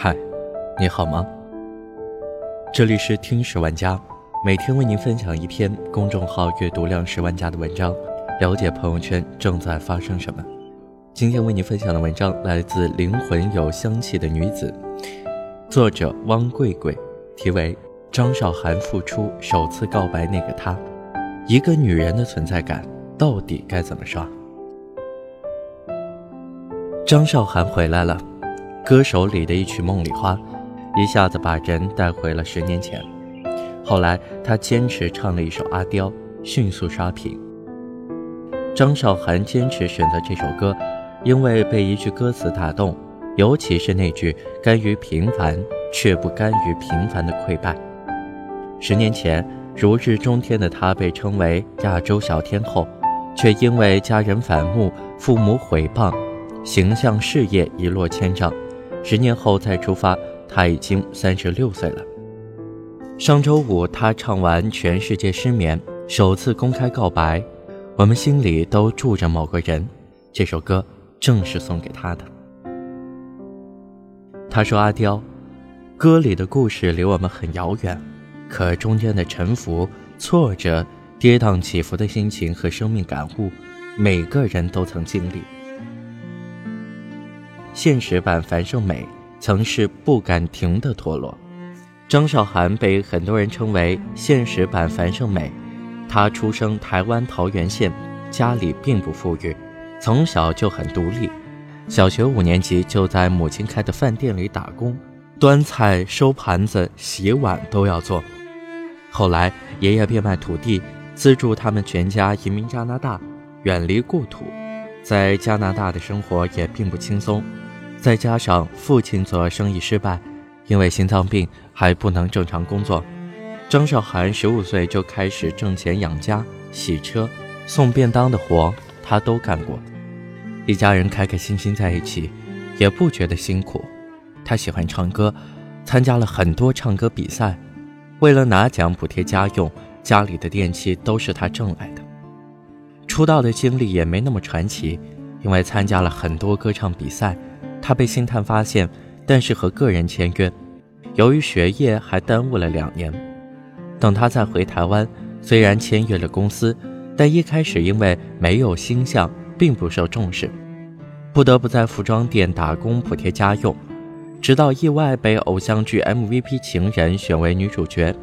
嗨，你好吗？这里是听十万加，每天为您分享一篇公众号阅读量十万加的文章，了解朋友圈正在发生什么。今天为您分享的文章来自《灵魂有香气的女子》，作者汪贵贵，题为《张韶涵复出首次告白那个他》，一个女人的存在感到底该怎么刷？张韶涵回来了。歌手里的一曲《梦里花》，一下子把人带回了十年前。后来他坚持唱了一首《阿刁》，迅速刷屏。张韶涵坚持选择这首歌，因为被一句歌词打动，尤其是那句“甘于平凡却不甘于平凡的溃败”。十年前，如日中天的她被称为亚洲小天后，却因为家人反目、父母毁谤，形象事业一落千丈。十年后再出发，他已经三十六岁了。上周五，他唱完《全世界失眠》，首次公开告白。我们心里都住着某个人，这首歌正是送给他的。他说：“阿刁，歌里的故事离我们很遥远，可中间的沉浮、挫折、跌宕起伏的心情和生命感悟，每个人都曾经历。”现实版樊胜美曾是不敢停的陀螺，张韶涵被很多人称为现实版樊胜美。她出生台湾桃园县，家里并不富裕，从小就很独立。小学五年级就在母亲开的饭店里打工，端菜、收盘子、洗碗都要做。后来爷爷变卖土地，资助他们全家移民加拿大，远离故土。在加拿大的生活也并不轻松。再加上父亲做生意失败，因为心脏病还不能正常工作，张韶涵十五岁就开始挣钱养家，洗车、送便当的活她都干过。一家人开开心心在一起，也不觉得辛苦。她喜欢唱歌，参加了很多唱歌比赛，为了拿奖补贴家用，家里的电器都是她挣来的。出道的经历也没那么传奇，因为参加了很多歌唱比赛。他被星探发现，但是和个人签约，由于学业还耽误了两年。等他再回台湾，虽然签约了公司，但一开始因为没有星象，并不受重视，不得不在服装店打工补贴家用。直到意外被偶像剧 MVP 情人选为女主角，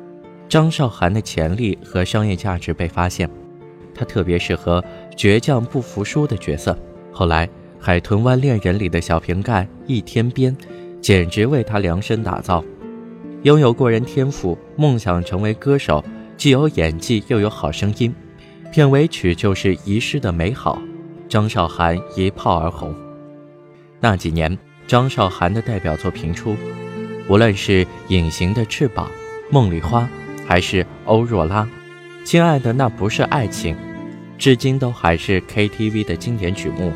张韶涵的潜力和商业价值被发现，她特别适合倔强不服输的角色。后来。《海豚湾恋人》里的小瓶盖一天边，简直为他量身打造。拥有过人天赋，梦想成为歌手，既有演技又有好声音。片尾曲就是《遗失的美好》，张韶涵一炮而红。那几年，张韶涵的代表作频出，无论是《隐形的翅膀》《梦里花》，还是《欧若拉》，《亲爱的那不是爱情》，至今都还是 KTV 的经典曲目。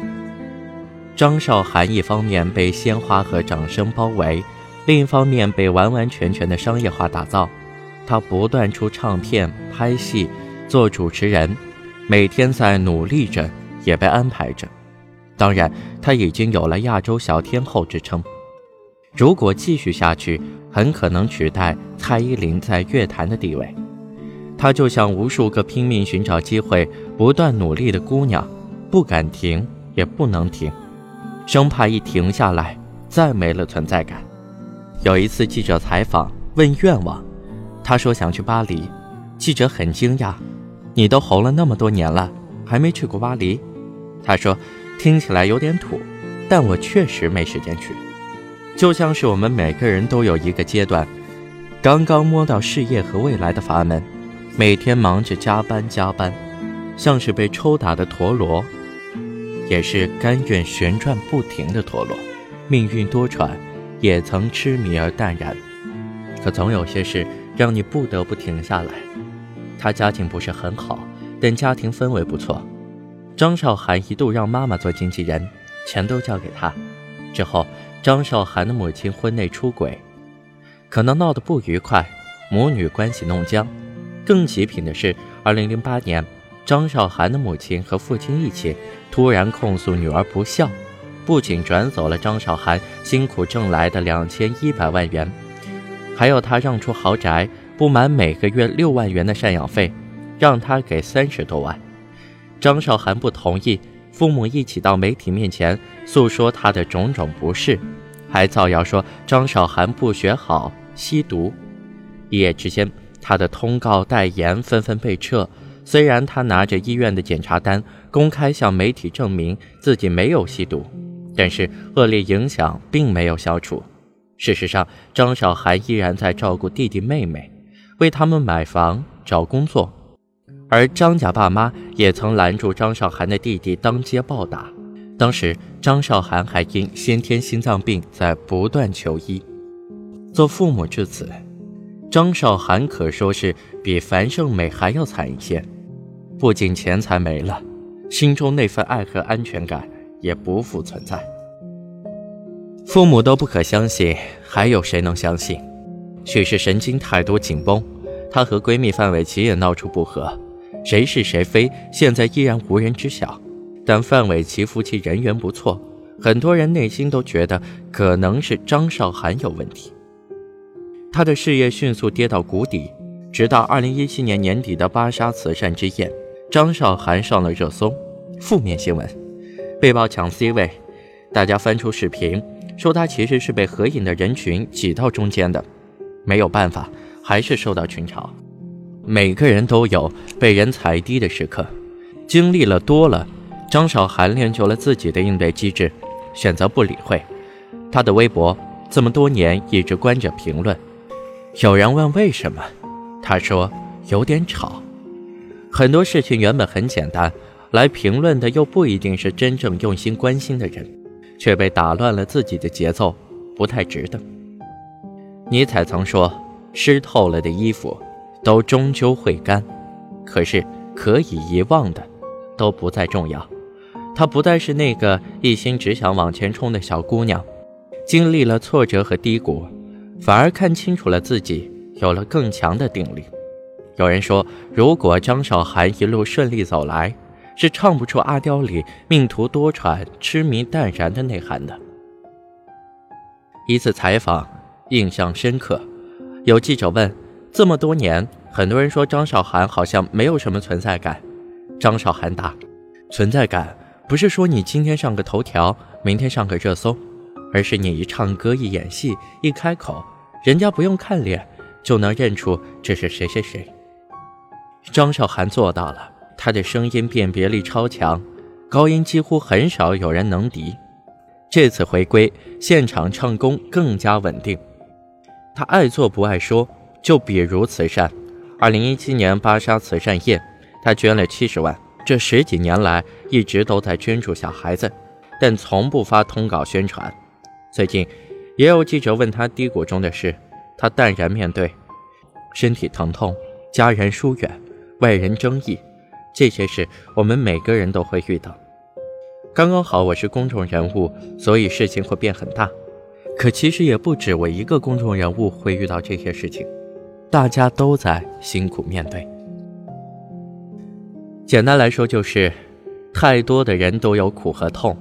张韶涵一方面被鲜花和掌声包围，另一方面被完完全全的商业化打造。她不断出唱片、拍戏、做主持人，每天在努力着，也被安排着。当然，她已经有了亚洲小天后之称。如果继续下去，很可能取代蔡依林在乐坛的地位。她就像无数个拼命寻找机会、不断努力的姑娘，不敢停，也不能停。生怕一停下来，再没了存在感。有一次记者采访问愿望，他说想去巴黎。记者很惊讶：“你都红了那么多年了，还没去过巴黎？”他说：“听起来有点土，但我确实没时间去。就像是我们每个人都有一个阶段，刚刚摸到事业和未来的阀门，每天忙着加班加班，像是被抽打的陀螺。”也是甘愿旋转不停的陀螺，命运多舛，也曾痴迷而淡然。可总有些事让你不得不停下来。他家境不是很好，但家庭氛围不错。张韶涵一度让妈妈做经纪人，钱都交给他。之后，张韶涵的母亲婚内出轨，可能闹得不愉快，母女关系弄僵。更极品的是，二零零八年。张韶涵的母亲和父亲一起突然控诉女儿不孝，不仅转走了张韶涵辛苦挣来的两千一百万元，还要他让出豪宅，不满每个月六万元的赡养费，让他给三十多万。张韶涵不同意，父母一起到媒体面前诉说他的种种不是，还造谣说张韶涵不学好、吸毒。一夜之间，他的通告代言纷纷被撤。虽然他拿着医院的检查单，公开向媒体证明自己没有吸毒，但是恶劣影响并没有消除。事实上，张小涵依然在照顾弟弟妹妹，为他们买房、找工作，而张家爸妈也曾拦住张韶涵的弟弟当街暴打。当时，张韶涵还因先天心脏病在不断求医。做父母至此。张韶涵可说是比樊胜美还要惨一些，不仅钱财没了，心中那份爱和安全感也不复存在。父母都不可相信，还有谁能相信？许是神经太多紧绷，她和闺蜜范玮琪也闹出不和，谁是谁非，现在依然无人知晓。但范玮琪夫妻人缘不错，很多人内心都觉得可能是张韶涵有问题。他的事业迅速跌到谷底，直到二零一七年年底的芭莎慈善之夜，张韶涵上了热搜，负面新闻，被曝抢 C 位，大家翻出视频，说他其实是被合影的人群挤到中间的，没有办法，还是受到群嘲。每个人都有被人踩低的时刻，经历了多了，张韶涵练就了自己的应对机制，选择不理会。他的微博这么多年一直关着评论。有人问为什么，他说有点吵。很多事情原本很简单，来评论的又不一定是真正用心关心的人，却被打乱了自己的节奏，不太值得。尼采曾说：“湿透了的衣服，都终究会干；可是可以遗忘的，都不再重要。”她不再是那个一心只想往前冲的小姑娘，经历了挫折和低谷。反而看清楚了自己，有了更强的定力。有人说，如果张韶涵一路顺利走来，是唱不出《阿刁》里“命途多舛，痴迷淡然”的内涵的。一次采访印象深刻，有记者问：“这么多年，很多人说张韶涵好像没有什么存在感。”张韶涵答：“存在感不是说你今天上个头条，明天上个热搜。”而是你一唱歌一演戏一开口，人家不用看脸就能认出这是谁谁谁。张韶涵做到了，她的声音辨别力超强，高音几乎很少有人能敌。这次回归，现场唱功更加稳定。她爱做不爱说，就比如慈善。二零一七年芭莎慈善夜，她捐了七十万。这十几年来一直都在捐助小孩子，但从不发通稿宣传。最近，也有记者问他低谷中的事，他淡然面对。身体疼痛、家人疏远、外人争议，这些事我们每个人都会遇到。刚刚好我是公众人物，所以事情会变很大。可其实也不止我一个公众人物会遇到这些事情，大家都在辛苦面对。简单来说就是，太多的人都有苦和痛。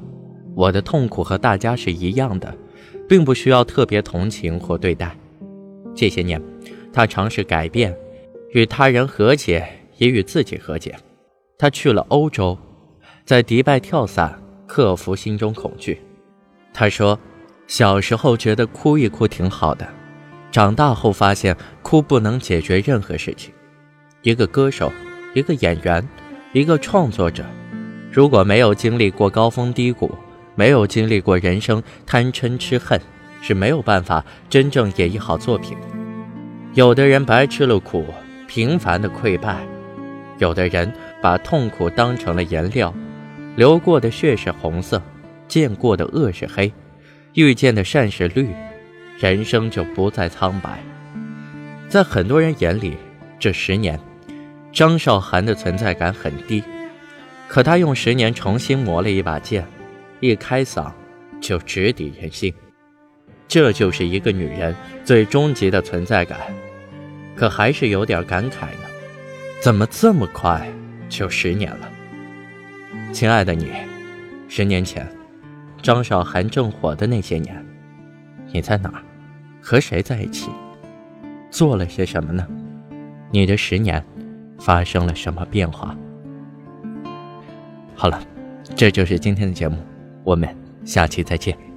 我的痛苦和大家是一样的，并不需要特别同情或对待。这些年，他尝试改变，与他人和解，也与自己和解。他去了欧洲，在迪拜跳伞，克服心中恐惧。他说：“小时候觉得哭一哭挺好的，长大后发现哭不能解决任何事情。一个歌手，一个演员，一个创作者，如果没有经历过高峰低谷。”没有经历过人生贪嗔痴恨，是没有办法真正演绎好作品的。有的人白吃了苦，平凡的溃败；有的人把痛苦当成了颜料，流过的血是红色，见过的恶是黑，遇见的善是绿，人生就不再苍白。在很多人眼里，这十年，张韶涵的存在感很低，可她用十年重新磨了一把剑。一开嗓，就直抵人心，这就是一个女人最终极的存在感。可还是有点感慨呢，怎么这么快就十年了？亲爱的你，十年前，张韶涵正火的那些年，你在哪儿？和谁在一起？做了些什么呢？你的十年发生了什么变化？好了，这就是今天的节目，我们下期再见。